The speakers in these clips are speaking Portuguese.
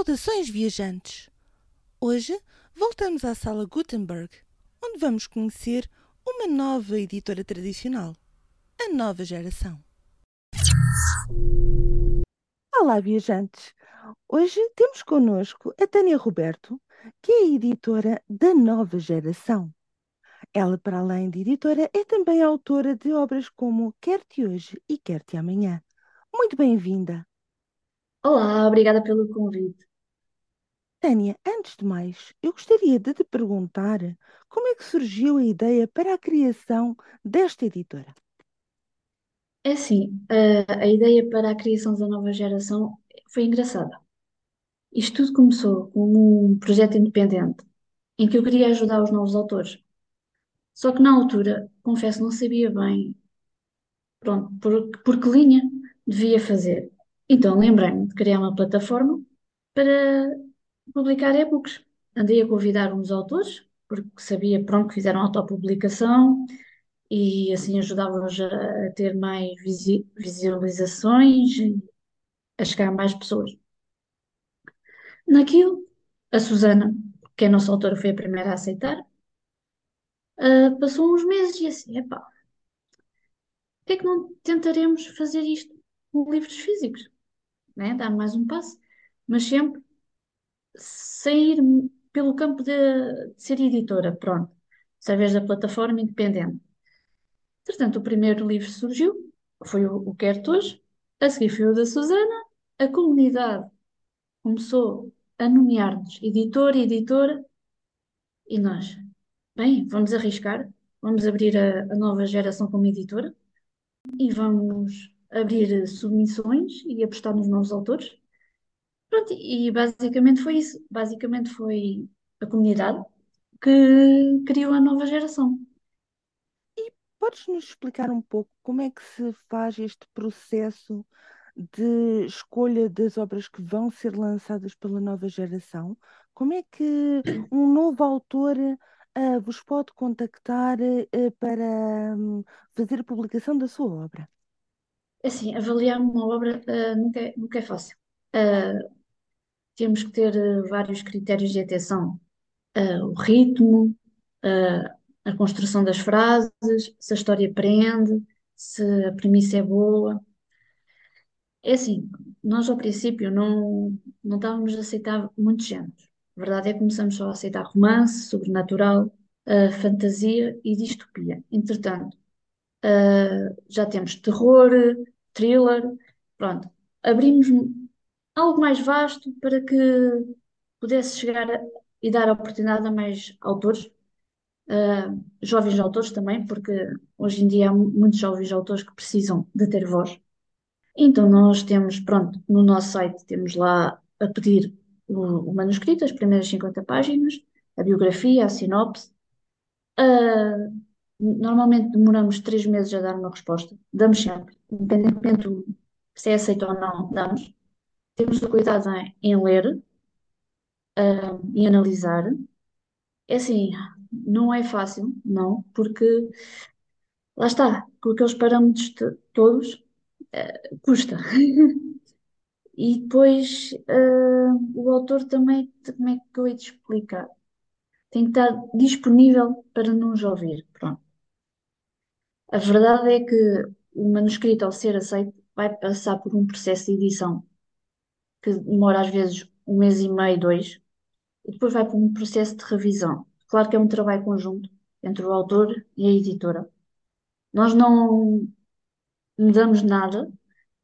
Saudações, viajantes! Hoje voltamos à Sala Gutenberg, onde vamos conhecer uma nova editora tradicional, a Nova Geração. Olá, viajantes! Hoje temos connosco a Tânia Roberto, que é editora da Nova Geração. Ela, para além de editora, é também autora de obras como Quer-te Hoje e Quer-te Amanhã. Muito bem-vinda! Olá, obrigada pelo convite. Tânia, antes de mais, eu gostaria de te perguntar como é que surgiu a ideia para a criação desta editora? É assim, a, a ideia para a criação da nova geração foi engraçada. Isto tudo começou como um projeto independente, em que eu queria ajudar os novos autores. Só que na altura, confesso, não sabia bem, pronto, por, por que linha devia fazer. Então lembrei-me de criar uma plataforma para publicar e-books. Andei a convidar uns autores, porque sabia, pronto, que fizeram autopublicação e assim ajudava-os a, a ter mais visi- visualizações e a chegar a mais pessoas. Naquilo, a Susana, que é a nossa autora, foi a primeira a aceitar. Ah, passou uns meses e assim, epá, por que é que não tentaremos fazer isto com livros físicos? Né? Dar mais um passo, mas sempre sair pelo campo de, de ser editora, pronto, através da plataforma independente. Portanto, o primeiro livro surgiu, foi o, o Quero Hoje, a seguir foi o da Susana, a comunidade começou a nomear-nos editor e editora, e nós, bem, vamos arriscar, vamos abrir a, a nova geração como editora. E vamos abrir submissões e apostar nos novos autores. Pronto, e basicamente foi isso. Basicamente foi a comunidade que criou a nova geração. Podes nos explicar um pouco como é que se faz este processo de escolha das obras que vão ser lançadas pela nova geração? Como é que um novo autor ah, vos pode contactar ah, para hum, fazer a publicação da sua obra? Assim, avaliar uma obra ah, nunca é, nunca é fácil. Ah, temos que ter ah, vários critérios de atenção. Ah, o ritmo, ah, a construção das frases, se a história prende, se a premissa é boa. É assim, nós ao princípio não, não estávamos a aceitar muitos géneros. A verdade é que começamos só a aceitar romance, sobrenatural, ah, fantasia e distopia. Entretanto, já temos terror, thriller, pronto. Abrimos algo mais vasto para que pudesse chegar a- e dar oportunidade a mais autores, ah, jovens autores também, porque hoje em dia há mu- muitos jovens autores que precisam de ter voz. Então nós temos, pronto, no nosso site temos lá a pedir o, o manuscrito, as primeiras 50 páginas, a biografia, a sinopse. Ah, normalmente demoramos três meses a dar uma resposta. Damos sempre, independentemente se é aceito ou não, damos. Temos o cuidado em, em ler, ah, e analisar. É assim, não é fácil, não, porque lá está, com aqueles parâmetros to- todos, eh, custa. E depois, ah, o autor também, como é que eu hei de explicar? Tem que estar disponível para nos ouvir. Pronto. A verdade é que o manuscrito, ao ser aceito, vai passar por um processo de edição que demora às vezes um mês e meio, dois, e depois vai para um processo de revisão. Claro que é um trabalho conjunto entre o autor e a editora. Nós não mudamos nada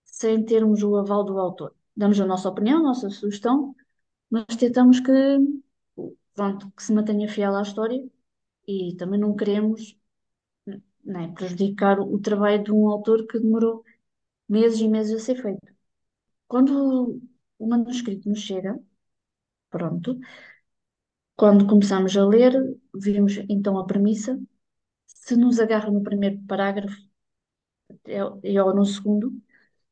sem termos o aval do autor. Damos a nossa opinião, a nossa sugestão, mas tentamos que, pronto, que se mantenha fiel à história e também não queremos, né, prejudicar o trabalho de um autor que demorou meses e meses a ser feito. Quando o manuscrito nos chega, pronto, quando começamos a ler, vimos então a premissa. Se nos agarra no primeiro parágrafo, é, é ou no segundo,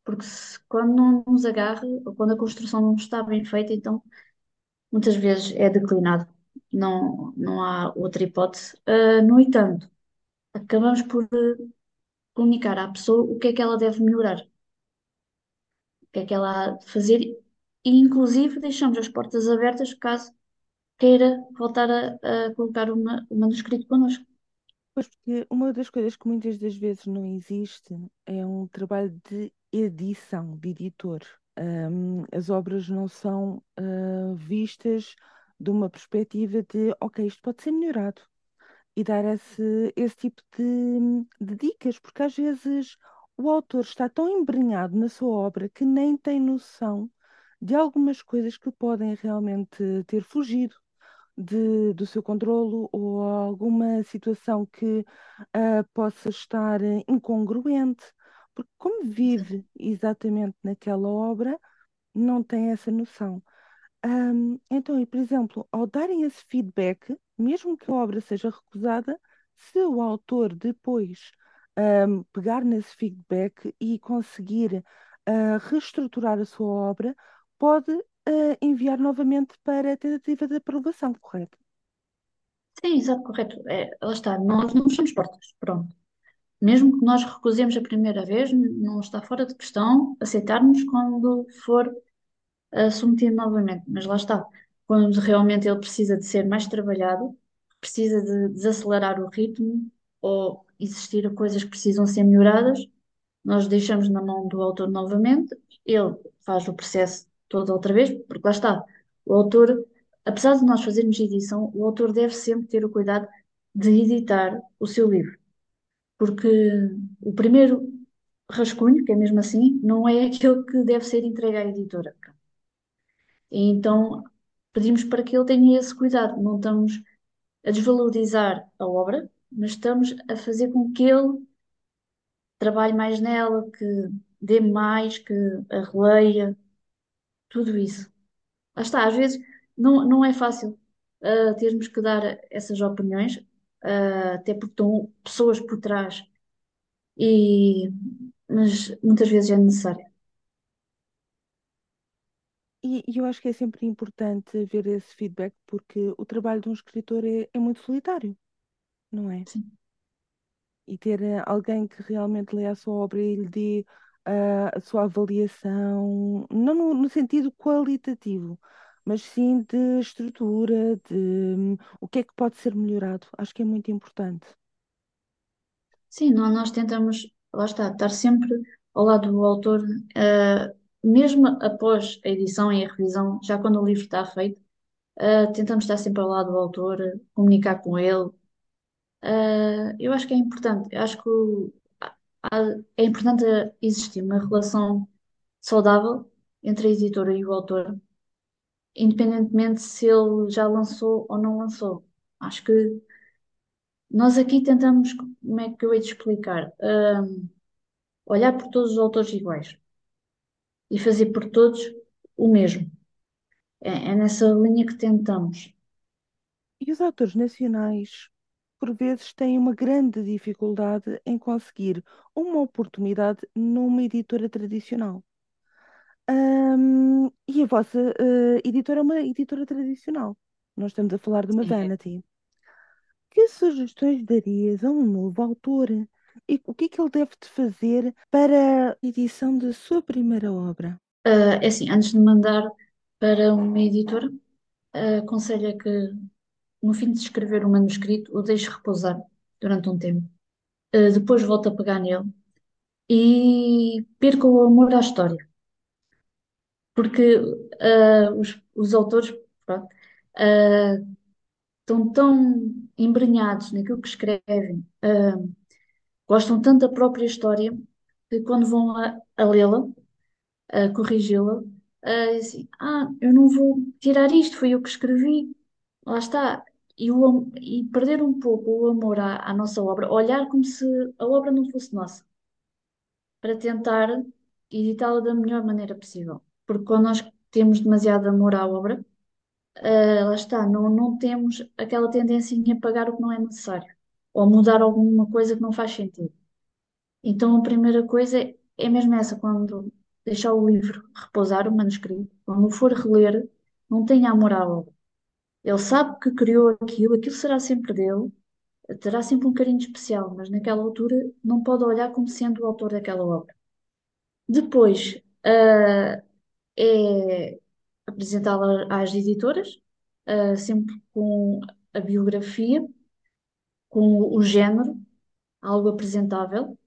porque se- quando não nos agarra, ou quando a construção não está bem feita, então muitas vezes é declinado. Não, não há outra hipótese. Ah, no entanto, acabamos por eh, comunicar à pessoa o que é que ela deve melhorar, o que é que ela há de fazer e inclusive deixamos as portas abertas caso queira voltar a, a colocar uma- o manuscrito connosco. Pois porque uma das coisas que muitas das vezes não existe é um trabalho de edição, de editor. Ahm, as obras não são ah, vistas de uma perspectiva de, ok, isto pode ser melhorado. E dar esse, esse tipo de, de dicas, porque às vezes o autor está tão embrenhado na sua obra que nem tem noção de algumas coisas que podem realmente ter fugido de- do seu controlo ou alguma situação que ah, possa estar incongruente, porque como vive exatamente naquela obra, não tem essa noção. Ahm, então, e por exemplo, ao darem esse feedback, mesmo que a obra seja recusada, se o autor depois ahm, pegar nesse feedback e conseguir ah, reestruturar a sua obra, pode ah, enviar novamente para a tentativa de aprovação, correto? Sim, exato, correto. É, lá está, nós não fechamos portas. Pronto. Mesmo que nós recusemos a primeira vez, não está fora de questão aceitarmos quando for uh, submetido novamente. Mas lá está, quando realmente ele precisa de ser mais trabalhado, precisa de desacelerar o ritmo ou existir coisas que precisam ser melhoradas, nós deixamos na mão do autor novamente, ele faz o processo todo outra vez, porque lá está, o autor, apesar de nós fazermos edição, o autor deve sempre ter o cuidado de editar o seu livro, porque o primeiro rascunho, que é mesmo assim, não é aquele que deve ser entregue à editora. E então pedimos para que ele tenha esse cuidado. Não estamos a desvalorizar a obra, mas estamos a fazer com que ele trabalhe mais nela, que dê mais, que a releia, tudo isso. Lá está, às vezes não, não é fácil ah, termos que dar essas opiniões, ah, até porque estão pessoas por trás, e, mas muitas vezes é necessário. E, e eu acho que é sempre importante ver esse feedback porque o trabalho de um escritor é, é muito solitário, não é? Sim. E ter eh, alguém que realmente lê a sua obra e lhe dê ah, a sua avaliação, não no, no sentido qualitativo, mas sim de estrutura, de hum, o que é que pode ser melhorado. Acho que é muito importante. Sim, nó- nós tentamos, lá está, estar sempre ao lado do autor, eh, mesmo após a edição e a revisão, já quando o livro está feito, eh, tentamos estar sempre ao lado do autor, comunicar com ele. Eh, eu acho que é importante, eu acho que o- é importante existir uma relação saudável entre a editora e o autor, independentemente se ele já lançou ou não lançou. Acho que nós aqui tentamos, como é que eu hei de explicar? Ahm, olhar por todos os autores iguais e fazer por todos o mesmo. É, é nessa linha que tentamos. E os autores nacionais, por vezes, têm uma grande dificuldade em conseguir uma oportunidade numa editora tradicional. Ahm, e a vossa eh, editora é uma editora tradicional. Nós estamos a falar de uma Sim. Vanity. Que sugestões darias a um novo autor? E o que é que ele deve de fazer para a edição da sua primeira obra? Ah, é assim, antes de mandar para uma editora, ah, aconselho que no fim de escrever o manuscrito o deixe repousar durante um tempo. Ah, depois volta a pegar nele e perca o amor à história. Porque ah, os, os autores, pronto, ah, estão tão embrenhados naquilo que escrevem, gostam tanto da própria história que quando vão a, a lê-la, a corrigi-la, assim, ah, eu não vou tirar isto, foi eu que escrevi, lá está. E, o, e perder um pouco o amor à, à nossa obra, olhar como se a obra não fosse nossa, para tentar editá-la da melhor maneira possível. Porque quando nós temos demasiado amor à obra, ah, lá está, não, não temos aquela tendência em apagar o que não é necessário, ou mudar alguma coisa que não faz sentido. Então, a primeira coisa é, mesmo essa, quando deixar o livro repousar, o manuscrito, quando for reler, não tenha amor à obra. Ele sabe que criou aquilo, aquilo será sempre dele, terá sempre um carinho especial, mas naquela altura não pode olhar como sendo o autor daquela obra. Depois, ah, é apresentá-la às editoras, ah, sempre com a biografia, com o género, algo apresentável,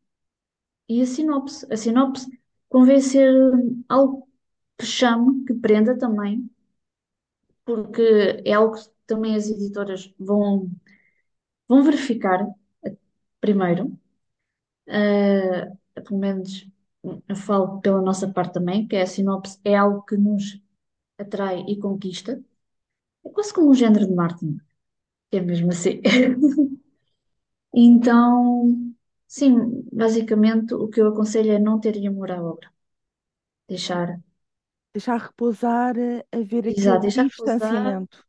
e a sinopse. A sinopse convém ser algo que chame, que prenda também, porque é algo que também as editoras vão, vão verificar eh, primeiro. Ah, pelo menos eu falo pela nossa parte também, que é a sinopse é algo que nos atrai e conquista. É quase como um género de marketing, que é mesmo assim. Então, sim, basicamente o que eu aconselho é não ter amor à obra. Deixar, Deixar repousar, eh, haver aquele exato, deixar repousar. distanciamento.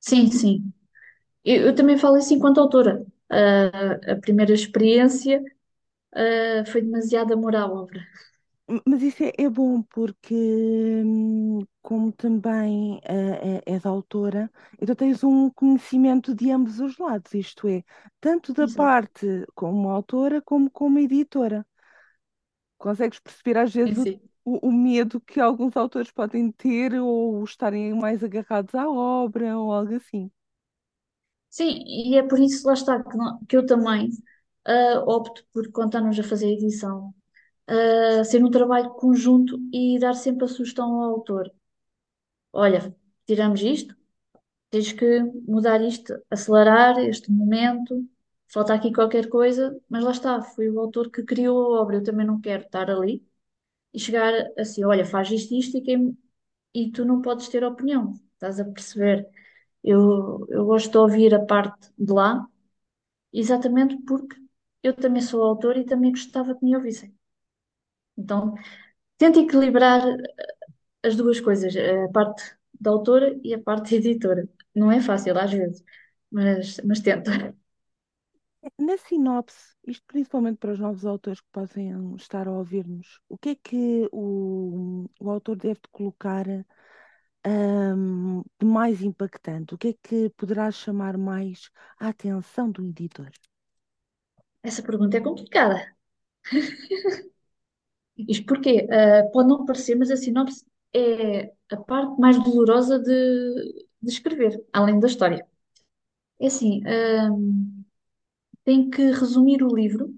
Sim, sim. Eu, eu também falo isso enquanto autora. Ah, a primeira experiência, ah, foi demasiado amor à obra. M- Mas isso é, é bom porque, hum, como também eh, é, és autora, então tens um conhecimento de ambos os lados, isto é, tanto da Exato. parte como autora como como editora. Consegues perceber às Sim, vezes o, sim. O, medo que alguns autores podem ter ou estarem mais agarrados à obra ou algo assim. Sim, e é por isso, lá está, que, não- que eu também ah, opto por, estamos a fazer a edição, ah, ser um trabalho conjunto e dar sempre a sugestão ao autor. Olha, tiramos isto, tens que mudar isto, acelerar este momento, falta aqui qualquer coisa, mas lá está, foi o autor que criou a obra, eu também não quero estar ali e chegar assim, olha, faz isto, isto e, quem- e tu não podes ter opinião, estás a perceber? Eu, eu gosto de ouvir a parte de lá, exatamente porque eu também sou autor e também gostava que me ouvissem. Então, tento equilibrar as duas coisas, a parte da autora e a parte editora. Não é fácil às vezes, mas, mas tento. Na sinopse, isto principalmente para os novos autores que possam estar a ouvir-nos, o que é que o, o autor deve de colocar, hum, de mais impactante? O que é que poderá chamar mais a atenção do editor? Essa pergunta é complicada. Isto porque ah, pode não parecer, mas a sinopse é a parte mais dolorosa de, de escrever, além da história. É assim, ah, tem que resumir o livro,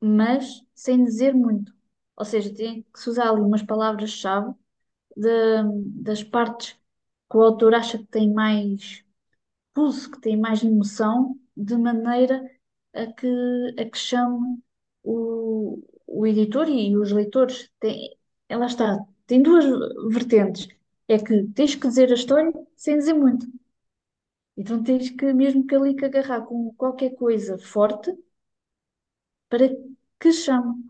mas sem dizer muito. Ou seja, tem que se usar ali umas palavras-chave das partes que o autor acha que tem mais pulso, que tem mais emoção, de maneira a que, a que chame o, o editor e os leitores. Tem, ela está, tem duas vertentes. É que tens que dizer a história sem dizer muito. Então tens que, mesmo que ali que agarrar com qualquer coisa forte para que chame.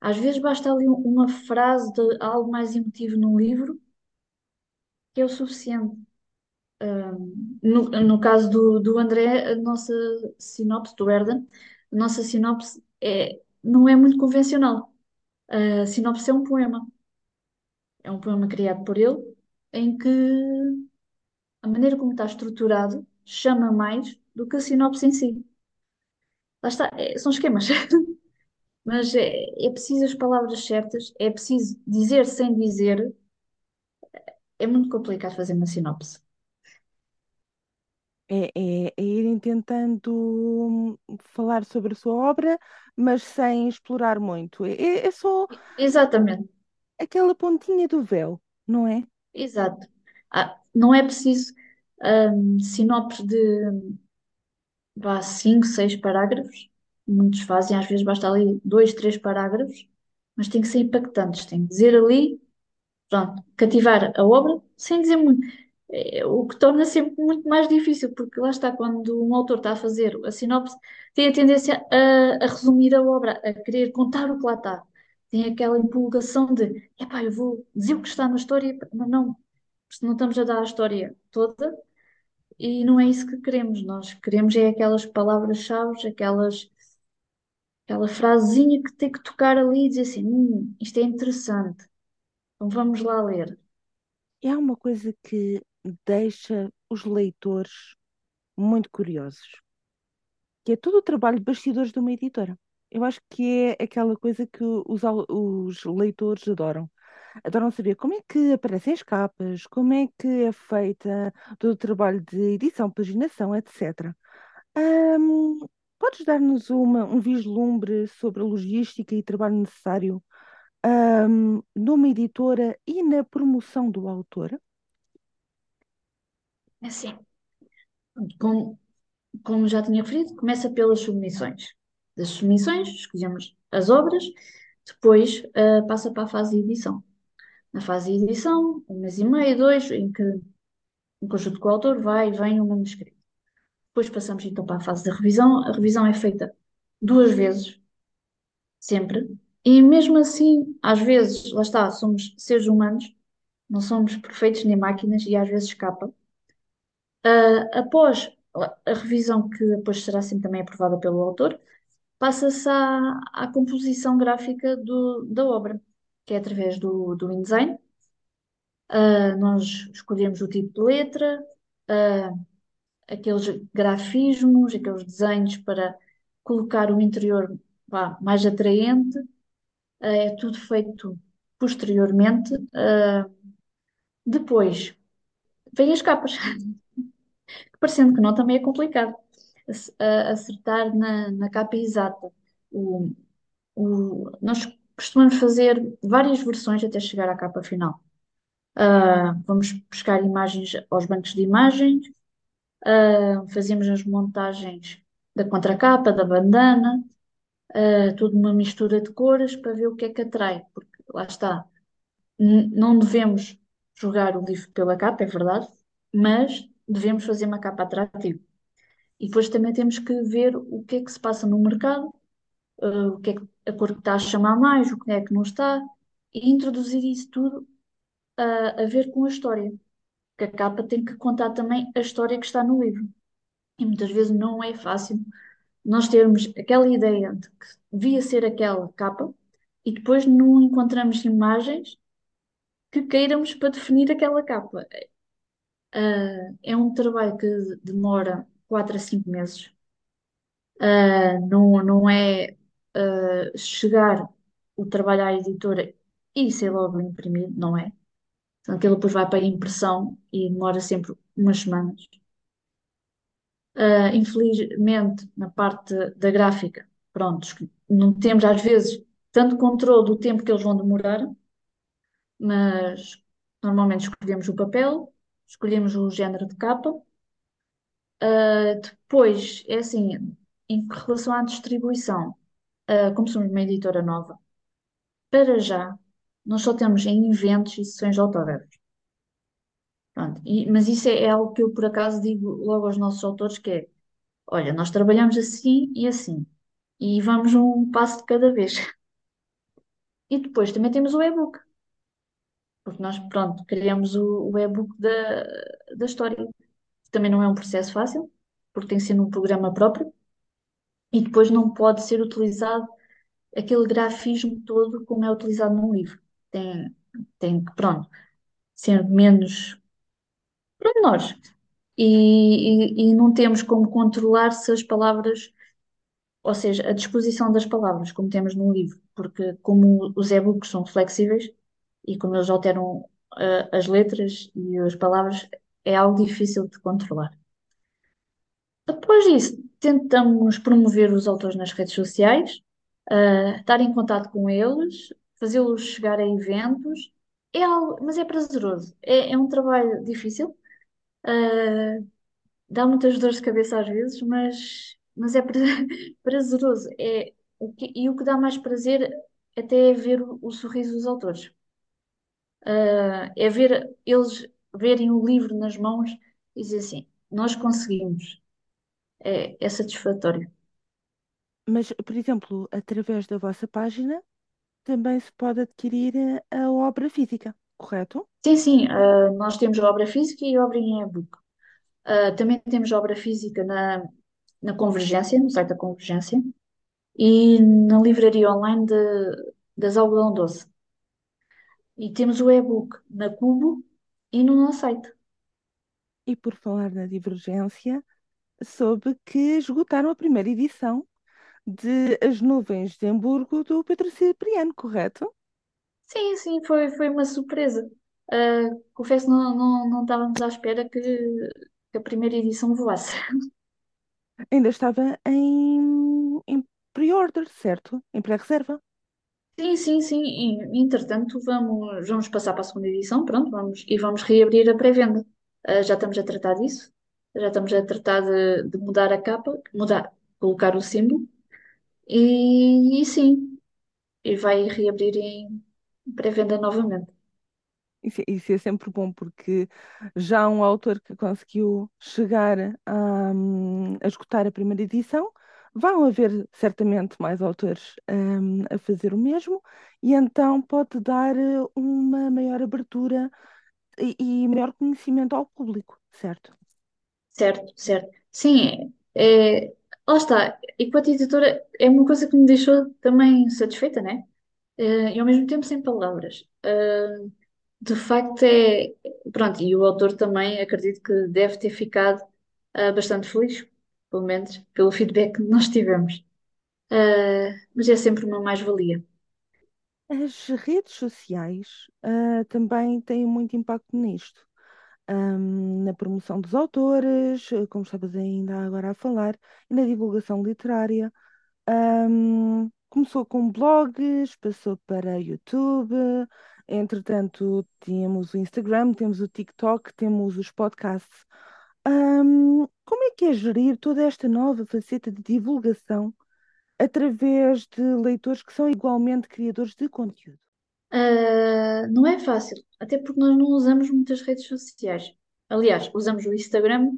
Às vezes basta ali um- uma frase de algo mais emotivo num livro que é o suficiente. No, no caso do, do André, a nossa sinopse, do Herdan, a nossa sinopse é, não é muito convencional. A sinopse é um poema. É um poema criado por ele, em que a maneira como está estruturado chama mais do que a sinopse em si. Lá está, é- são esquemas, mas é, é preciso as palavras certas, é preciso dizer sem dizer. É muito complicado fazer uma sinopse. É, é, é irem tentando hum, falar sobre a sua obra, mas sem explorar muito. É, é é só Exatamente, aquela pontinha do véu, não é? exato. Ah, não é preciso sinopse de vá cinco, seis parágrafos. Muitos fazem, às vezes basta ali dois, três parágrafos, mas tem que ser impactantes, tem que dizer ali, pronto, cativar a obra sem dizer muito. É, o que torna sempre muito mais difícil, porque lá está, quando um autor está a fazer a sinopse, tem a tendência a, a resumir a obra, a querer contar o que lá está. Tem aquela empolgação de, epá, eu vou dizer o que está na história, mas não, não estamos a dar a história toda, e não é isso que queremos. Nós queremos é aquelas palavras-chave, aquelas, aquela frasezinha que tem que tocar ali e dizer assim: hum, isto é interessante, então vamos lá ler. Há uma coisa que deixa os leitores muito curiosos, que é todo o trabalho de bastidores de uma editora. Eu acho que é aquela coisa que os, os leitores adoram. Adoram saber como é que aparecem as capas, como é que é feita todo o trabalho de edição, paginação, etc. Ahm, podes dar-nos um vislumbre sobre a logística e trabalho necessário, ahm, numa editora e na promoção do autor? Assim, como, como já tinha referido, começa pelas submissões. Das submissões, escolhemos as obras, depois uh, passa para a fase de edição. Na fase de edição, um mês e meio, dois, em que, em conjunto com o autor, vai e vem o manuscrito. Depois passamos então para a fase da revisão. A revisão é feita duas vezes, sempre. E mesmo assim, às vezes, lá está, somos seres humanos, não somos perfeitos nem máquinas e às vezes escapa. Uh, após a revisão, que depois será sempre também aprovada pelo autor, passa-se à, à composição gráfica do, da obra, que é através do, do InDesign. Uh, nós escolhemos o tipo de letra, uh, aqueles grafismos, aqueles desenhos para colocar o interior vá, mais atraente. Uh, é tudo feito posteriormente. depois, vêm as capas. Parecendo que não, também é complicado acertar na, na capa exata. O, o, nós costumamos fazer várias versões até chegar à capa final. Uh, vamos buscar imagens aos bancos de imagens, uh, fazemos as montagens da contracapa, da bandana, uh, tudo uma mistura de cores para ver o que é que atrai, porque lá está, não devemos jogar o livro pela capa, é verdade, mas devemos fazer uma capa atrativa. E depois também temos que ver o que é que se passa no mercado, uh, o que é que a cor que está a chamar mais, o que é que não está, e introduzir isso tudo a, a ver com a história. Porque a capa tem que contar também a história que está no livro. E muitas vezes não é fácil nós termos aquela ideia de que devia ser aquela capa e depois não encontramos imagens que queiramos para definir aquela capa. Uh, é um trabalho que demora 4 a 5 meses. Uh, não, não é uh, chegar o trabalho à editora e ser logo imprimido, não é? Então, aquilo depois vai para a impressão e demora sempre umas semanas. Uh, infelizmente, na parte da gráfica, pronto, não temos às vezes tanto controle do tempo que eles vão demorar, mas normalmente escolhemos o papel, escolhemos o género de capa. Uh, depois, é assim, em relação à distribuição, uh, como somos uma editora nova, para já, nós só temos em eventos e sessões de autógrafos. Pronto, e- mas isso é, é algo que eu, por acaso, digo logo aos nossos autores, que é, olha, nós trabalhamos assim e assim, e vamos um passo de cada vez. E depois também temos o e-book, porque nós, pronto, criamos o, o e-book da, da história. Também não é um processo fácil, porque tem que ser num programa próprio, e depois não pode ser utilizado aquele grafismo todo como é utilizado num livro. Tem, tem que, pronto, ser menos pormenores. E, e, e não temos como controlar se as palavras, ou seja, a disposição das palavras, como temos num livro, porque como os e-books são flexíveis e como eles alteram uh, as letras e as palavras, é algo difícil de controlar. Depois disso, tentamos promover os autores nas redes sociais, uh, estar em contato com eles, fazê-los chegar a eventos. É algo, mas é prazeroso. É, é um trabalho difícil. Uh, dá muitas dores de cabeça às vezes, mas, mas é prazeroso. É, o que, e o que dá mais prazer até é ver o, o sorriso dos autores. Uh, é ver eles verem o livro nas mãos e dizer assim: nós conseguimos. É, é satisfatório. Mas, por exemplo, através da vossa página também se pode adquirir a obra física, correto? Sim, sim, uh, nós temos obra física e obra em e-book. Uh, também temos obra física na, na Convergência, no site da Convergência, e na livraria online de, das Algodão Doce. E temos o e-book na Cubo e no nosso site. E por falar na divergência, soube que esgotaram a primeira edição de As Nuvens de Hamburgo do Pedro Cipriano, correto? Sim, sim, foi, foi uma surpresa. Ah, confesso que não, não, não estávamos à espera que, que a primeira edição voasse. Ainda estava em, em pre-order, certo? Em pré-reserva. Sim, sim, sim. E, entretanto, vamos, vamos passar para a segunda edição, pronto, vamos, e vamos reabrir a pré-venda. Ah, já estamos a tratar disso, já estamos a tratar de, de mudar a capa, mudar, colocar o símbolo, e, e sim, e vai reabrir em pré-venda novamente. Isso, é sempre bom, porque já um autor que conseguiu chegar a, a esgotar a primeira edição, vão haver certamente mais autores, hum, a fazer o mesmo, e então pode dar uma maior abertura e, e maior conhecimento ao público, certo? Certo, certo. Sim, é, é- lá está. Enquanto editora, é uma coisa que me deixou também satisfeita, né? Eh, e ao mesmo tempo sem palavras. Eh, de facto, é. Pronto, e o autor também acredito que deve ter ficado eh, bastante feliz, pelo menos pelo feedback que nós tivemos. Mas é sempre uma mais-valia. As redes sociais, também têm muito impacto nisto. Ahm, na promoção dos autores, eh, como estavas ainda agora a falar, e na divulgação literária. Ahm, começou com blogs, passou para YouTube, entretanto temos o Instagram, temos o TikTok, temos os podcasts. Ahm, como é que é gerir toda esta nova faceta de divulgação através de leitores que são igualmente criadores de conteúdo? Eh, não é fácil, até porque nós não usamos muitas redes sociais. Aliás, usamos o Instagram,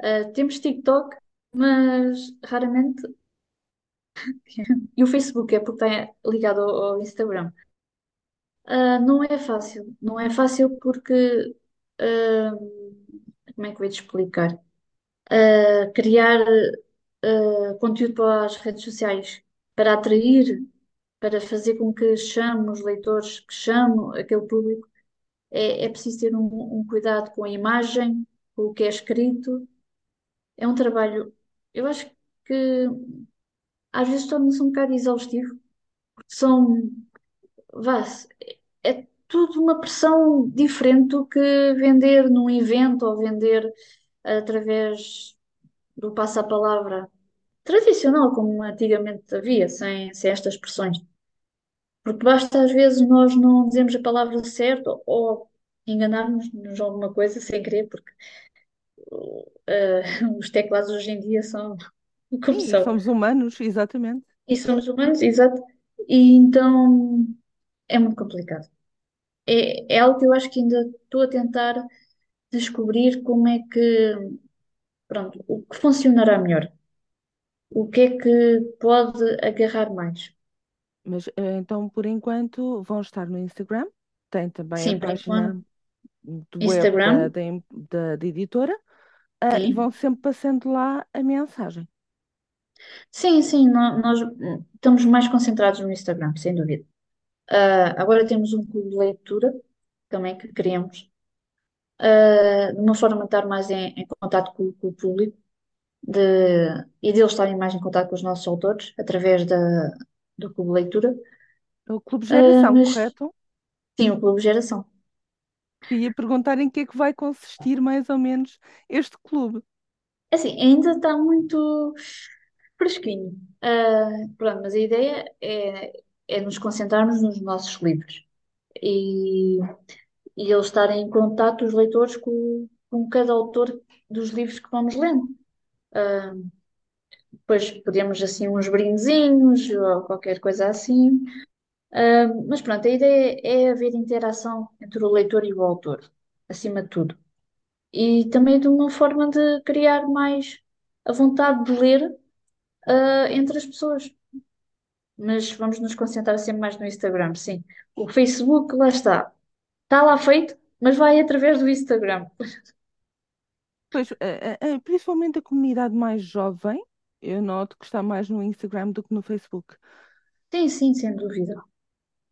eh, temos TikTok, mas raramente E o Facebook é porque está ligado ao, ao Instagram. Ah, não é fácil, não é fácil porque, ah, como é que eu vou te explicar? Ah, criar ah, conteúdo para as redes sociais para atrair, para fazer com que chame os leitores, que chame aquele público, é, é preciso ter um, um cuidado com a imagem, com o que é escrito. É um trabalho, eu acho que às vezes torna-se um bocado exaustivo, porque são vá, é tudo uma pressão diferente do que vender num evento ou vender através do passa-palavra tradicional, como antigamente havia, sem, sem estas pressões. Porque basta às vezes nós não dizemos a palavra certa ou enganarmos-nos de alguma coisa sem querer, porque eh, os teclados hoje em dia são como Sim, e são. somos humanos, exatamente. E somos humanos, exato. E então é muito complicado. É, é algo que eu acho que ainda estou a tentar descobrir como é que, pronto, o que funcionará melhor. O que é que pode agarrar mais? Mas eh, então, por enquanto, vão estar no Instagram, tem também a Sim, enquanto, página de web da, Instagram, da, da- editora, ah, e vão sempre passando lá a mensagem. Sim, sim, nó- nós, hum, estamos mais concentrados no Instagram, sem dúvida. Ah, agora temos um clube de leitura também que criamos, ah, de uma forma de estar mais em, em contato com, com o público de, e deles estarem mais em contato com os nossos autores através da, do clube leitura. O Clube Ah, Geração, mas correto? sim, o clube Geração. Queria perguntar em que é que vai consistir mais ou menos este clube. É Assim, ainda está muito fresquinho. Ah, pronto, mas a ideia é, é nos concentrarmos nos nossos livros e, e eles estarem em contato, os leitores, com, com cada autor dos livros que vamos lendo. Ah, depois podemos, assim, uns brindezinhos ou qualquer coisa assim. Ah, mas pronto, a ideia é haver interação entre o leitor e o autor, acima de tudo. E também de uma forma de criar mais a vontade de ler ah, entre as pessoas. Mas vamos nos concentrar sempre mais no Instagram, sim. O Facebook, lá está. Está lá feito, mas vai através do Instagram. Pois, eh, eh, eh, principalmente a comunidade mais jovem, eu noto que está mais no Instagram do que no Facebook. Sim, sim, sem dúvida.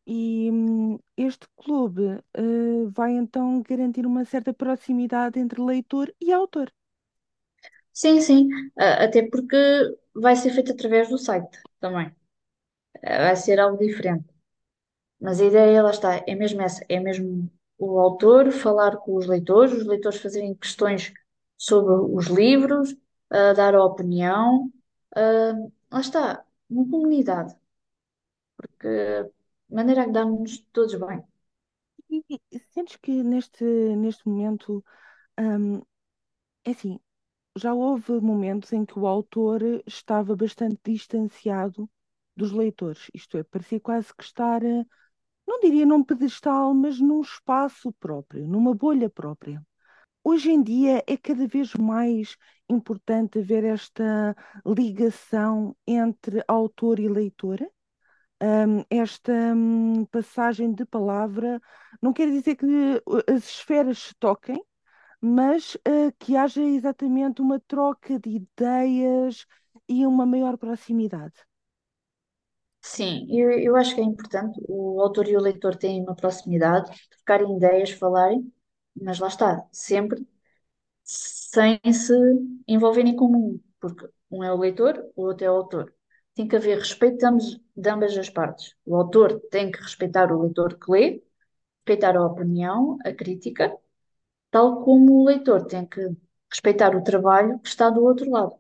E hum, este clube, eh, vai então garantir uma certa proximidade entre leitor e autor. Sim, sim. Ah, até porque vai ser feito através do site também. Ah, vai ser algo diferente. Mas a ideia, lá está, é mesmo essa, é mesmo o autor falar com os leitores, os leitores fazerem questões sobre os livros, dar a opinião, ah, lá está, uma comunidade, porque maneira que damos todos bem. E, e sentes que neste, neste momento, hum, é assim, já houve momentos em que o autor estava bastante distanciado dos leitores, isto é, parecia quase que estar, eh, não diria num pedestal, mas num espaço próprio, numa bolha própria. Hoje em dia é cada vez mais importante haver esta ligação entre autor e leitor. Hum, esta hum, passagem de palavra não quer dizer que uh, as esferas se toquem, mas uh, que haja exatamente uma troca de ideias e uma maior proximidade. Sim, eu, eu acho que é importante o autor e o leitor terem uma proximidade, trocarem ideias, falarem, mas lá está, sempre sem se envolverem em comum, porque um é o leitor, o outro é o autor. Tem que haver respeito de ambas, de ambas as partes. O autor tem que respeitar o leitor que lê, respeitar a opinião, a crítica, tal como o leitor tem que respeitar o trabalho que está do outro lado.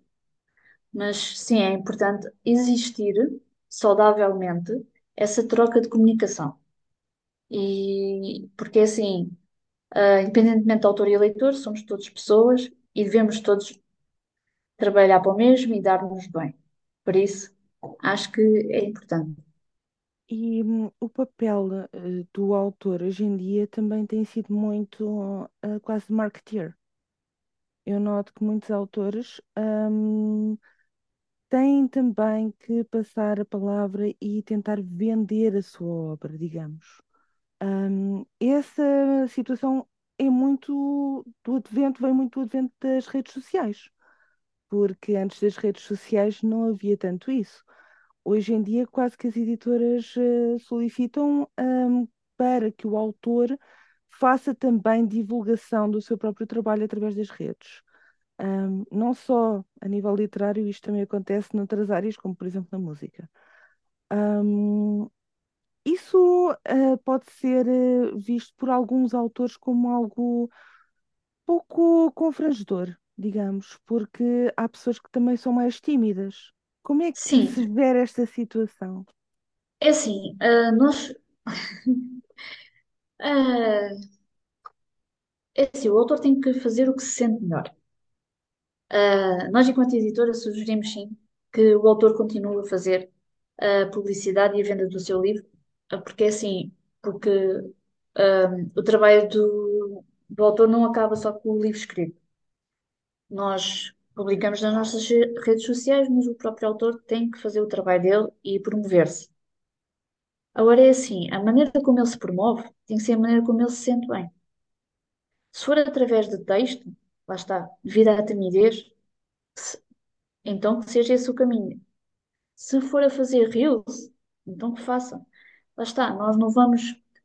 Mas sim, é importante existir saudavelmente essa troca de comunicação. E porque assim, ah, independentemente do autor e leitor, somos todos pessoas e devemos todos trabalhar para o mesmo e dar-nos bem. Por isso, acho que é importante. E hum, o papel eh, do autor hoje em dia também tem sido muito uh, quase marketeer. Eu noto que muitos autores hum, têm também que passar a palavra e tentar vender a sua obra, digamos. Hum, essa situação é muito do advento, vem muito do advento das redes sociais, porque antes das redes sociais não havia tanto isso. Hoje em dia, quase que as editoras eh, solicitam, hum, para que o autor faça também divulgação do seu próprio trabalho através das redes. Hum, não só a nível literário, isto também acontece noutras áreas, como por exemplo na música. Hum, isso eh, pode ser eh, visto por alguns autores como algo pouco confrangedor, digamos, porque há pessoas que também são mais tímidas. Como é que Sim, se vê esta situação? é assim, ah, nós. é assim, o autor tem que fazer o que se sente melhor. Nós, enquanto editora, sugerimos sim que o autor continue a fazer a publicidade e a venda do seu livro, porque é assim, porque ah, o trabalho do, do autor não acaba só com o livro escrito. Nós publicamos nas nossas redes sociais, mas o próprio autor tem que fazer o trabalho dele e promover-se. Agora é assim, a maneira como ele se promove tem que ser a maneira como ele se sente bem. Se for através de texto, lá está, devido à timidez, se- então que seja esse o caminho. Se for a fazer reels, então que faça. Lá está, nós não vamos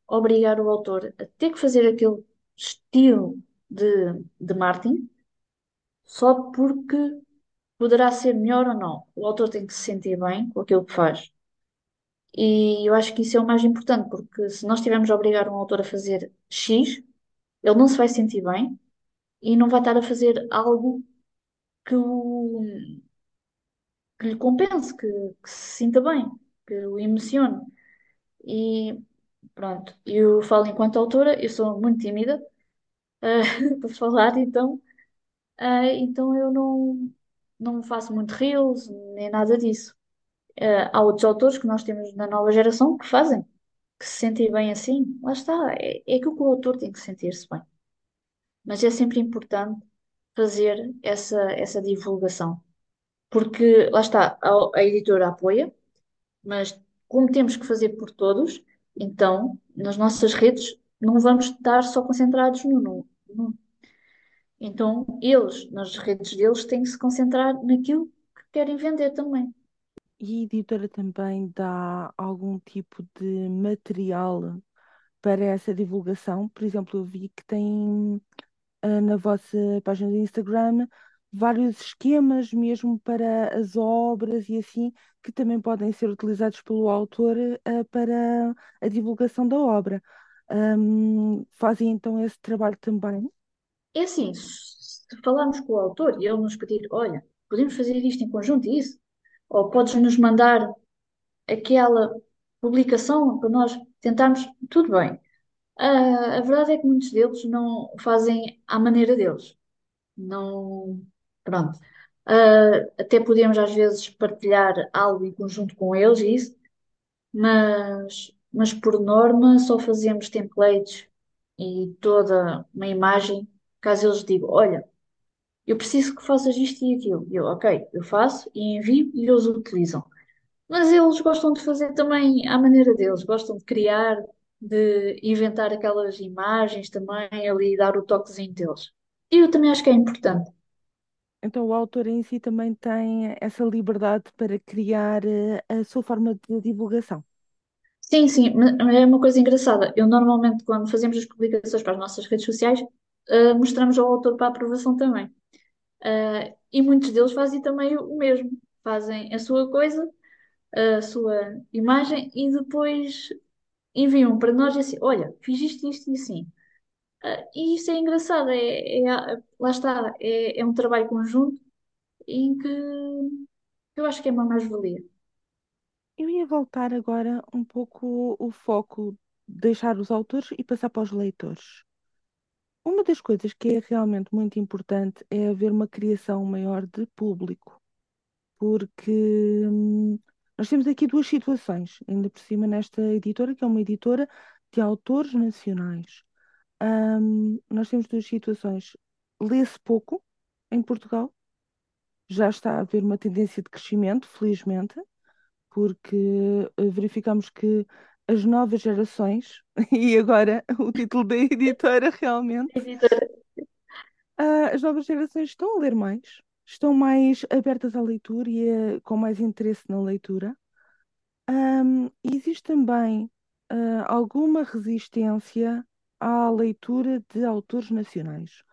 obrigar o autor a ter que fazer aquele estilo de, de marketing só porque poderá ser melhor ou não. O autor tem que se sentir bem com aquilo que faz. E eu acho que isso é o mais importante, porque se nós estivermos a obrigar um autor a fazer X, ele não se vai sentir bem e não vai estar a fazer algo que, o, que lhe compense, que, que se sinta bem, que o emocione. E pronto, eu falo enquanto autora, eu sou muito tímida, ah, para falar, então, ah, então eu não, não faço muito reels, nem nada disso. Ah, há outros autores que nós temos na nova geração que fazem, que se sentem bem assim. Lá está, é, é que o autor tem que sentir-se bem. Mas é sempre importante fazer essa, essa divulgação. Porque, lá está, a, a editora apoia, mas como temos que fazer por todos, então, nas nossas redes, não vamos estar só concentrados no, Então, eles, nas redes deles, têm que se concentrar naquilo que querem vender também. E a editora também dá algum tipo de material para essa divulgação? Por exemplo, eu vi que tem ah, na vossa página de Instagram vários esquemas mesmo para as obras e assim, que também podem ser utilizados pelo autor eh, para a divulgação da obra. Hum, fazem então esse trabalho também. É assim, se falarmos com o autor e ele nos pedir, olha, podemos fazer isto em conjunto, e isso, ou podes nos mandar aquela publicação para nós tentarmos, tudo bem. Ah, a verdade é que muitos deles não fazem à maneira deles. Não, pronto. Ah, até podemos às vezes partilhar algo em conjunto com eles, e isso, mas, mas por norma só fazemos templates e toda uma imagem, caso eles digam, olha, eu preciso que faças isto e aquilo. Eu, ok, eu faço e envio e eles utilizam. Mas eles gostam de fazer também à maneira deles, gostam de criar, de inventar aquelas imagens também ali, dar o toquezinho deles. E eu também acho que é importante. Então, o autor em si também tem essa liberdade para criar eh, a sua forma de divulgação. Sim, sim, é uma coisa engraçada. Eu normalmente, quando fazemos as publicações para as nossas redes sociais, eh, mostramos ao autor para aprovação também. Eh, e muitos deles fazem também o mesmo. Fazem a sua coisa, a sua imagem e depois enviam para nós e assim, olha, fiz isto, isto e assim. E isso é engraçado, é, é- lá está, é, é um trabalho conjunto em que eu acho que é uma mais-valia. Eu ia voltar agora um pouco o foco, deixar os autores e passar para os leitores. Uma das coisas que é realmente muito importante é haver uma criação maior de público, porque hum, nós temos aqui duas situações, ainda por cima nesta editora, que é uma editora de autores nacionais. Hum, nós temos duas situações. Lê-se pouco em Portugal, já está a haver uma tendência de crescimento, felizmente, porque eh, verificamos que as novas gerações, e agora o título da editora realmente, ah, as novas gerações estão a ler mais, estão mais abertas à leitura e a- com mais interesse na leitura. E existe também ah, alguma resistência à leitura de autores nacionais.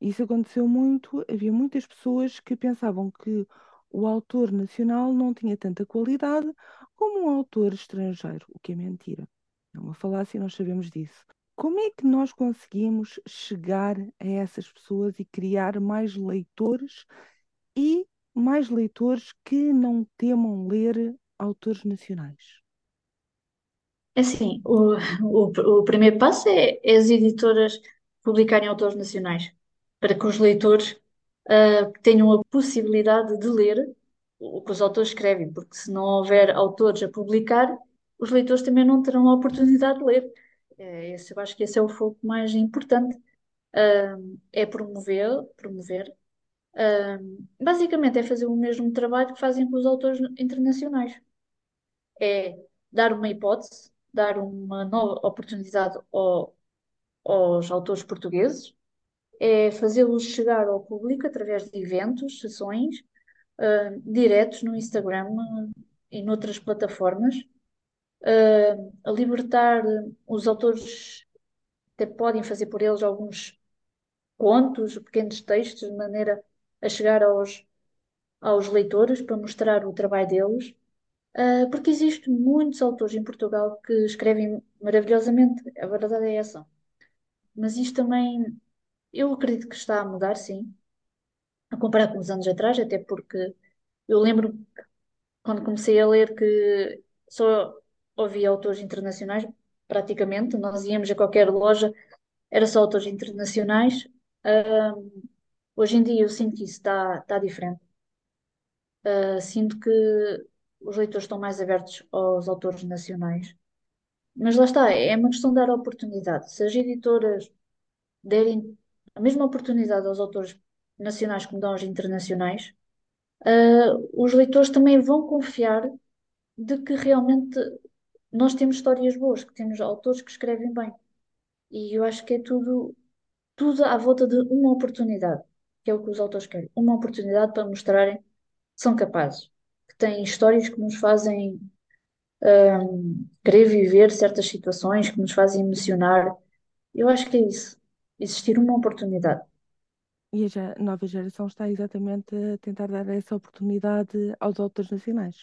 Isso aconteceu muito, havia muitas pessoas que pensavam que o autor nacional não tinha tanta qualidade como um autor estrangeiro, o que é mentira. É uma falácia, nós sabemos disso. Como é que nós conseguimos chegar a essas pessoas e criar mais leitores e mais leitores que não temam ler autores nacionais? É assim, o, o, o primeiro passo é, é as editoras publicarem autores nacionais, para que os leitores ah, tenham a possibilidade de ler o que os autores escrevem, porque se não houver autores a publicar, os leitores também não terão a oportunidade de ler. É, esse, eu acho que esse é o foco mais importante, ah, é promover, promover. ah, basicamente é fazer o mesmo trabalho que fazem com os autores internacionais. É dar uma hipótese, dar uma nova oportunidade ao- aos autores portugueses, é fazê-los chegar ao público através de eventos, sessões, ah, diretos no Instagram ah, e noutras plataformas, ah, a libertar os autores, até podem fazer por eles alguns contos, pequenos textos, de maneira a chegar aos, aos leitores para mostrar o trabalho deles. Ah, porque existem muitos autores em Portugal que escrevem maravilhosamente, a verdade é essa. Mas isto também, eu acredito que está a mudar, sim, a comparar com os anos atrás, até porque eu lembro quando comecei a ler que só havia autores internacionais, praticamente, nós íamos a qualquer loja, era só autores internacionais. Ah, hoje em dia eu sinto que isso está, está diferente. Ah, sinto que os leitores estão mais abertos aos autores nacionais. Mas lá está, é uma questão de dar oportunidade. Se as editoras derem a mesma oportunidade aos autores nacionais como dão aos internacionais, ah, os leitores também vão confiar de que realmente nós temos histórias boas, que temos autores que escrevem bem. E eu acho que é tudo, tudo à volta de uma oportunidade, que é o que os autores querem. Uma oportunidade para mostrarem que são capazes, que têm histórias que nos fazem hum, querer viver certas situações, que nos fazem emocionar. Eu acho que é isso. Existir uma oportunidade. E a nova geração está exatamente a tentar dar essa oportunidade aos autores nacionais.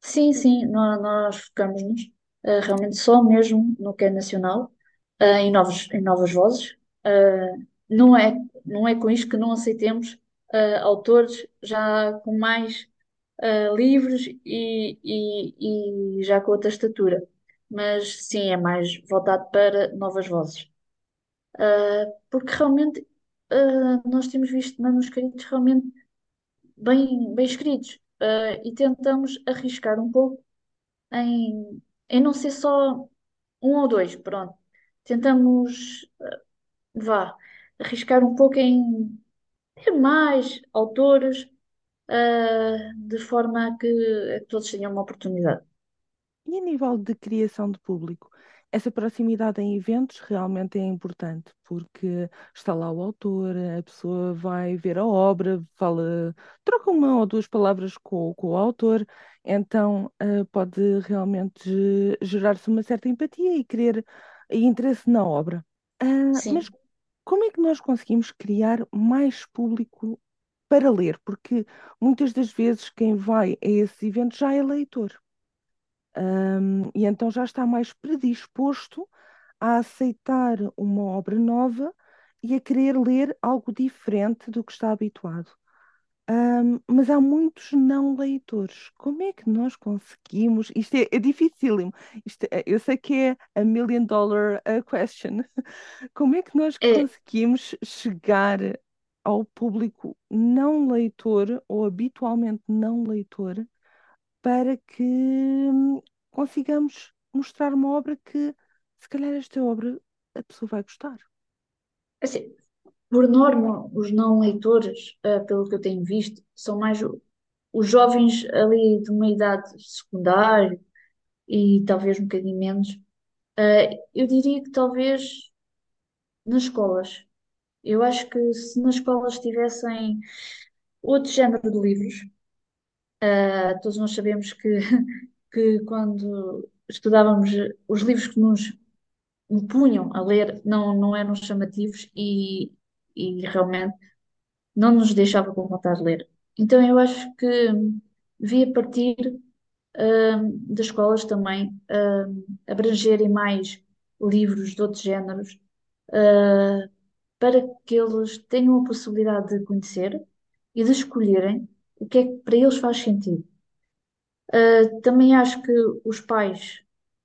Sim, sim, nó- nós, focamos-nos eh, realmente só mesmo no que é nacional, eh, em novos, em novas vozes. Eh, não é, não é com isto que não aceitemos autores já com mais eh, livros e, e, e já com outra estatura. Mas sim, é mais voltado para novas vozes. Eh, porque realmente eh, nós temos visto manuscritos realmente bem, bem escritos. e tentamos arriscar um pouco em, em não ser só um ou dois, pronto. Tentamos, vá, arriscar um pouco em ter mais autores, de forma a que, a que todos tenham uma oportunidade. E a nível de criação de público, essa proximidade em eventos realmente é importante, porque está lá o autor, a pessoa vai ver a obra, fala, troca uma ou duas palavras com, com o autor, então eh, pode realmente gerar-se uma certa empatia e querer e interesse na obra. Ah, mas como é que nós conseguimos criar mais público para ler? Porque muitas das vezes quem vai a esses eventos já é leitor. Um, e então já está mais predisposto a aceitar uma obra nova e a querer ler algo diferente do que está habituado. Um, mas há muitos não leitores. Como é que nós conseguimos? Isto é, é dificílimo. Isto é- eu sei que é a million dollar uh, question. Como é que nós É, conseguimos chegar ao público não leitor ou habitualmente não leitor? para que hum, consigamos mostrar uma obra que, se calhar, esta obra a pessoa vai gostar. assim, por norma, os não leitores, ah, pelo que eu tenho visto, são mais os jovens ali de uma idade secundária e talvez um bocadinho menos. Ah, eu diria que talvez nas escolas. Eu acho que se nas escolas tivessem outro género de livros, ah, todos nós sabemos que, que quando estudávamos os livros que nos impunham a ler não, não eram chamativos e, e realmente não nos deixava com vontade de ler. Então eu acho que devia partir ah, das escolas também ah, abrangerem mais livros de outros géneros, ah, para que eles tenham a possibilidade de conhecer e de escolherem o que é que para eles faz sentido. Uh, também acho que os pais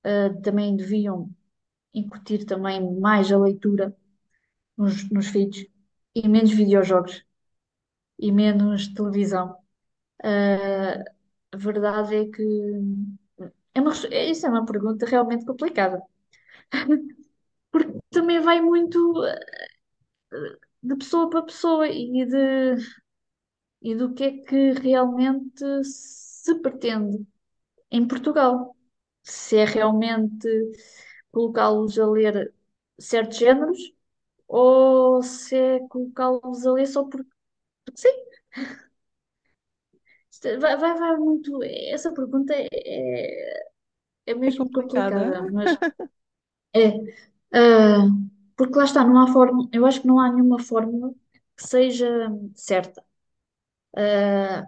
uh, também deviam incutir também mais a leitura nos, nos filhos e menos videojogos e menos televisão. Uh, a verdade é que é uma, é- isso é uma pergunta realmente complicada, porque também vai muito de pessoa para pessoa e de e do que é que realmente se pretende em Portugal. Se é realmente colocá-los a ler certos géneros ou se é colocá-los a ler só porque, porque sim. É, Vai, vai, vai muito. Essa pergunta é, é é É mesmo complicada. complicada, mas é. ah, porque lá está, não há forma, eu acho que não há nenhuma fórmula que seja certa. Ah,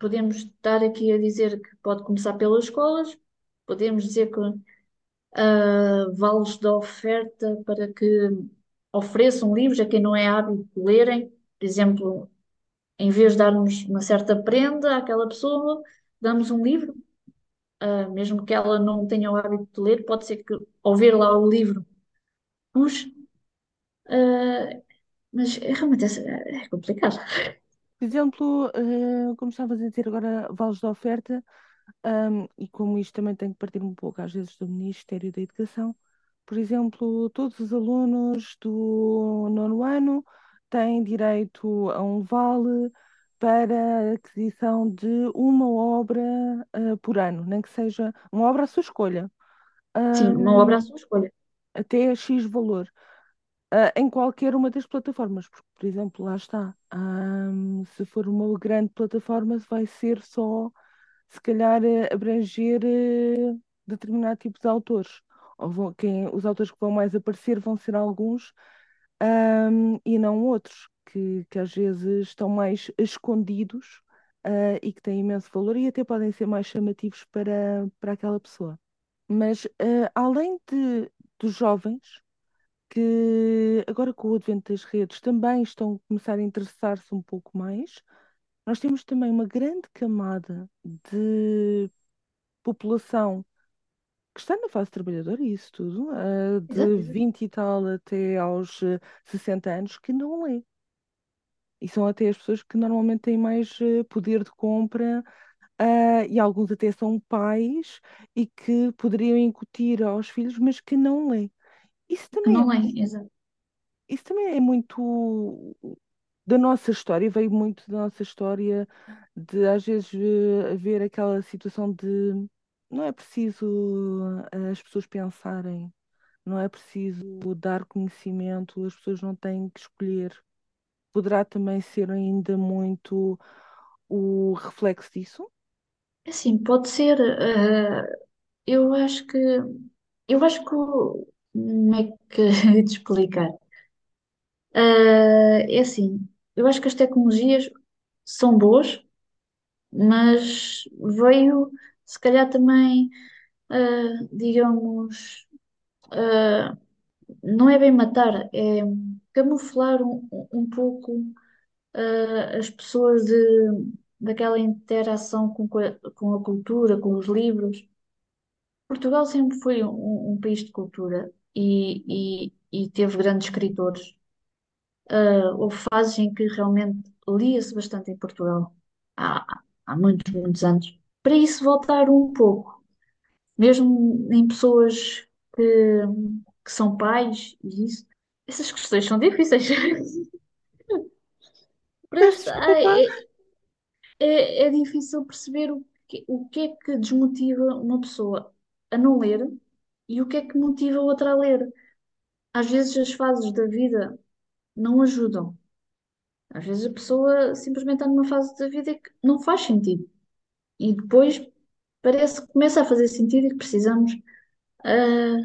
podemos estar aqui a dizer que pode começar pelas escolas, podemos dizer que ah, vales de oferta para que ofereçam livros a quem não é hábito de lerem. Por exemplo, em vez de darmos uma certa prenda àquela pessoa, damos um livro, ah, mesmo que ela não tenha o hábito de ler, pode ser que ao ver lá o livro puxe, ah, mas é realmente é, é complicado. Por exemplo, eh, como estavas a dizer agora, vales de oferta, ahm, e como isto também tem que partir um pouco às vezes do Ministério da Educação, por exemplo, todos os alunos do nono ano têm direito a um vale para aquisição de uma obra, ah, por ano, nem que seja uma obra à sua escolha. Sim, uma obra à sua escolha. Até X valor ah, em qualquer uma das plataformas, porque, por exemplo, lá está, ahm, se for uma grande plataforma, vai ser só, se calhar, eh, abranger eh, determinado tipo de autores. Ou vão- quem, os autores que vão mais aparecer vão ser alguns, ahm, e não outros, que que, às vezes estão mais escondidos, ah, e que têm imenso valor e até podem ser mais chamativos para, para aquela pessoa. Mas ah, além de, dos jovens, que agora com o advento das redes também estão a começar a interessar-se um pouco mais, nós temos também uma grande camada de população que está na fase trabalhadora, e isso tudo, ah, de Exato. 20 e tal até aos ah, 60 anos, que não lê. E são até as pessoas que normalmente têm mais ah, poder de compra, ah, e alguns até são pais e que poderiam incutir aos filhos, mas que não lê. Isso também é não leem, exato. Isso também é muito da nossa história, veio muito da nossa história de às vezes eh, haver aquela situação de não é preciso eh, as pessoas pensarem, não é preciso dar conhecimento, as pessoas não têm que escolher. Poderá também ser ainda muito o reflexo disso? Assim, pode ser. eh, eu acho que. Eu acho que. Como é que de explicar? Eh, é assim, eu acho que as tecnologias são boas, mas veio, se calhar, também, eh, digamos, não é bem matar, é camuflar um, um pouco, as pessoas de, daquela interação com, co- com a cultura, com os livros. Portugal sempre foi um, um país de cultura e, e, e teve grandes escritores. Ah, houve fases em que realmente lia-se bastante em Portugal, há, há muitos, muitos anos. Para isso voltar um pouco, mesmo em pessoas que, que são pais e isso, essas questões são difíceis. Estar, desculpa. É, é, difícil perceber o que, o que é que desmotiva uma pessoa a não ler e o que é que motiva outra a ler. Às vezes as fases da vida não ajudam. Às vezes a pessoa simplesmente está numa fase da vida que não faz sentido. E depois parece que começa a fazer sentido e que precisamos ah,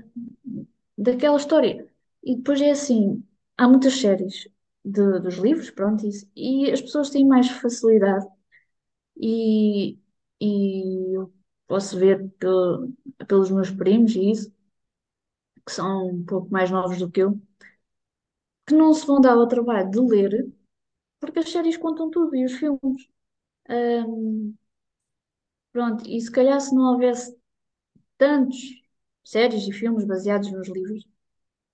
daquela história. E depois é assim, há muitas séries de- dos livros, pronto, isso, e as pessoas têm mais facilidade e, e eu posso ver pelo- pelos meus primos e isso, que são um pouco mais novos do que eu, que não se vão dar ao trabalho de ler, porque as séries contam tudo e os filmes. Pronto, e se calhar se não houvesse tantos séries e filmes baseados nos livros,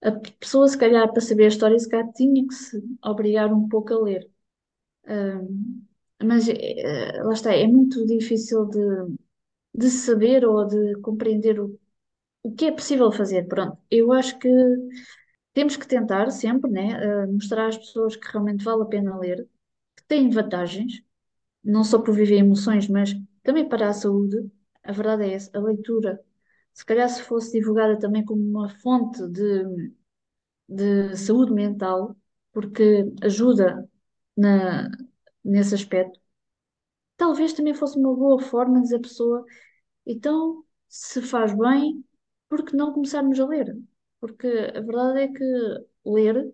a pessoa, se calhar, para saber a história, se calhar tinha que se obrigar um pouco a ler. Ahm, mas eh, lá está, é muito difícil de, de saber ou de compreender o, o que é possível fazer. Pronto, eu acho que temos que tentar sempre, né, eh, mostrar às pessoas que realmente vale a pena ler, que tem vantagens, não só por viver emoções, mas também para a saúde. A verdade é essa, a leitura. Se calhar se fosse divulgada também como uma fonte de de saúde mental, porque ajuda na, nesse aspecto. Talvez também fosse uma boa forma de dizer à pessoa, então, se faz bem, por que não começarmos a ler? Porque a verdade é que ler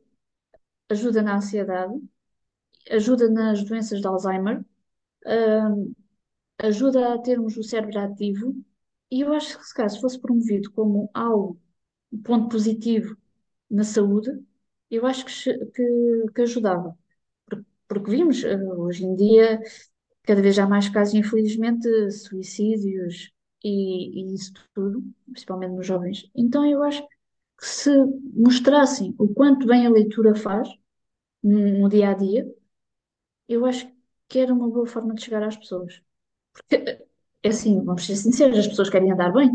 ajuda na ansiedade, ajuda nas doenças de Alzheimer, hum, ajuda a termos o cérebro ativo, e eu acho que se caso fosse promovido como algo, um ponto positivo na saúde, eu acho que, que, que ajudava. Por- Porque vimos, eh, hoje em dia, cada vez há mais casos, infelizmente, de suicídios e, e isso tudo, principalmente nos jovens. Então, eu acho que se mostrassem o quanto bem a leitura faz no, dia a dia, eu acho que era uma boa forma de chegar às pessoas. Porque, eh, é assim, vamos ser sinceros, as pessoas querem andar bem,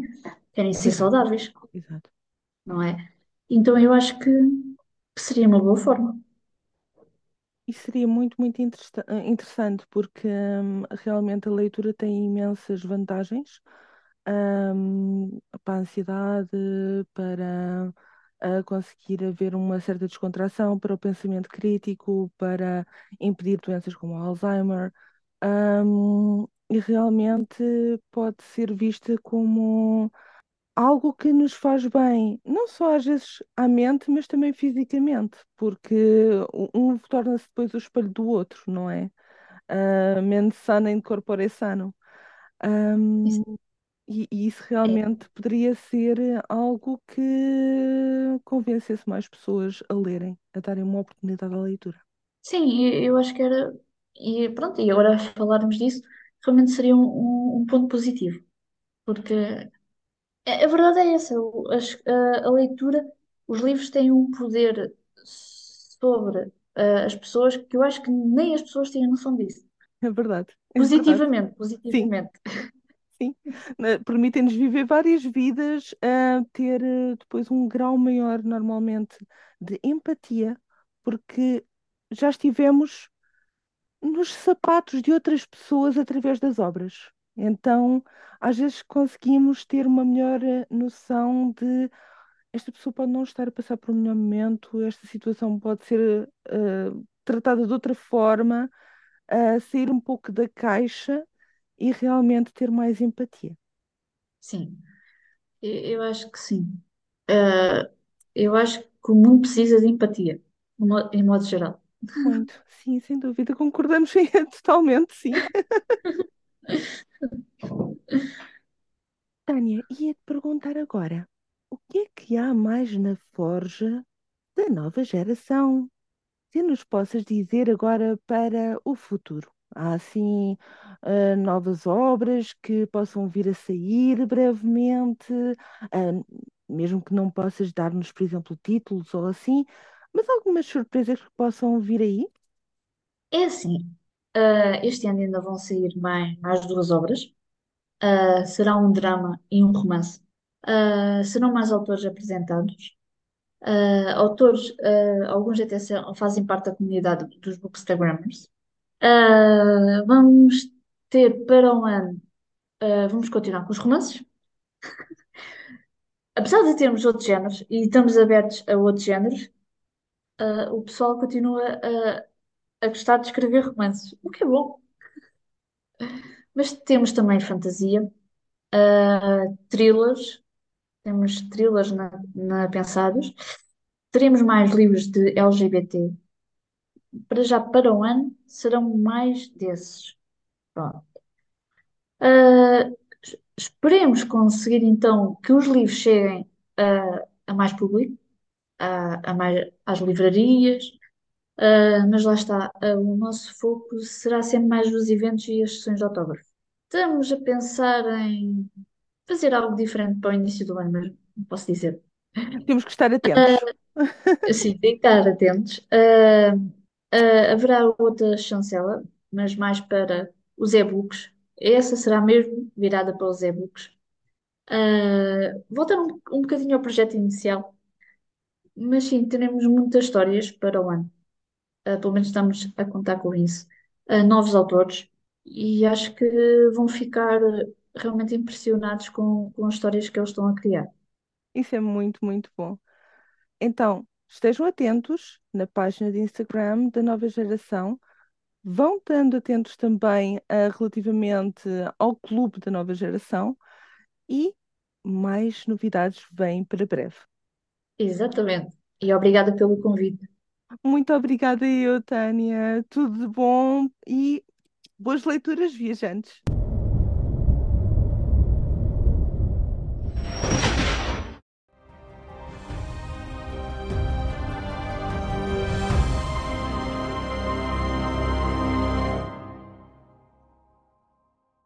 querem ser saudáveis, exato. não é? Então, eu acho que, que seria uma boa forma. Isso seria muito, muito eh, interessante, porque hum, realmente a leitura tem imensas vantagens, hum, para a ansiedade, para ah, conseguir haver uma certa descontração, para o pensamento crítico, para impedir doenças como o Alzheimer, hum, e realmente pode ser vista como algo que nos faz bem, não só às vezes à mente, mas também fisicamente, porque um torna-se depois o espelho do outro, não é? Uh, mente sana in corpore sano. Um, Isso e, e isso é- realmente poderia ser algo que convencesse mais pessoas a lerem, a darem uma oportunidade à leitura. sim, eu eu acho que era. E pronto, e agora falarmos disso, realmente seria um, um- um ponto positivo, porque a, a verdade é essa: o- as- a, a leitura, os livros têm um poder sobre ah, as pessoas que eu acho que nem as pessoas têm noção disso. É verdade, é verdade. Positivamente, Sim, positivamente. sim. Eh, Permitem-nos viver várias vidas, a ter eh, depois um grau maior, normalmente, de empatia, porque já estivemos nos sapatos de outras pessoas através das obras. Então, às vezes conseguimos ter uma melhor eh, noção de esta pessoa pode não estar a passar por um melhor momento, esta situação pode ser eh, tratada de outra forma, a sair um pouco da caixa e realmente ter mais empatia. Sim, eu, acho que sim. Ah, eu acho que o mundo precisa de empatia, em modo geral. Muito, sim, sem dúvida, concordamos totalmente, sim. Tânia, ia-te perguntar agora, o que é que há mais na forja da nova geração? Se nos possas dizer agora para o futuro. Há assim ah, novas obras que possam vir a sair brevemente, ah, mesmo que não possas dar-nos, por exemplo, títulos ou assim, mas algumas surpresas que possam vir aí? É assim, ah, este ano ainda vão sair mais, mais duas obras. Ah, será um drama e um romance. Ah, serão mais autores apresentados. Autores, alguns até fazem parte da comunidade dos Bookstagrammers. Vamos ter para um ano, vamos continuar com os romances. Apesar de termos outros géneros e estamos abertos a outros géneros, o pessoal continua a, a gostar de escrever romances, o que é bom. Mas temos também fantasia, ah, thrillers, temos thrillers na, na pensados. Teremos mais livros de LGBT. Para já para o ano serão mais desses. Pronto. Ah, es- esperemos conseguir então que os livros cheguem a, a mais público, a, a mais, às livrarias, ah, mas lá está, ah, o nosso foco será sempre mais os eventos e as sessões de autógrafo. Estamos a pensar em fazer algo diferente para o início do ano, mas não posso dizer. Temos que estar atentos. Sim, tem que estar atentos. Ah, ah, haverá outra chancela, mas mais para os e-books. Essa será mesmo virada para os e-books. Ah, voltando um, um bocadinho ao projeto inicial, mas sim, teremos muitas histórias para o ano. Ah, pelo menos estamos a contar com isso. Ah, novos autores, e acho que vão ficar realmente impressionados com, com as histórias que eles estão a criar. Isso é muito, muito bom. Então, estejam atentos na página de Instagram da nova geração. Vão estando atentos também ah, relativamente ao clube da nova geração e mais novidades vêm para breve. Exatamente. E obrigada pelo convite. Muito obrigada eu, Tânia. Tudo bom e boas leituras, viajantes.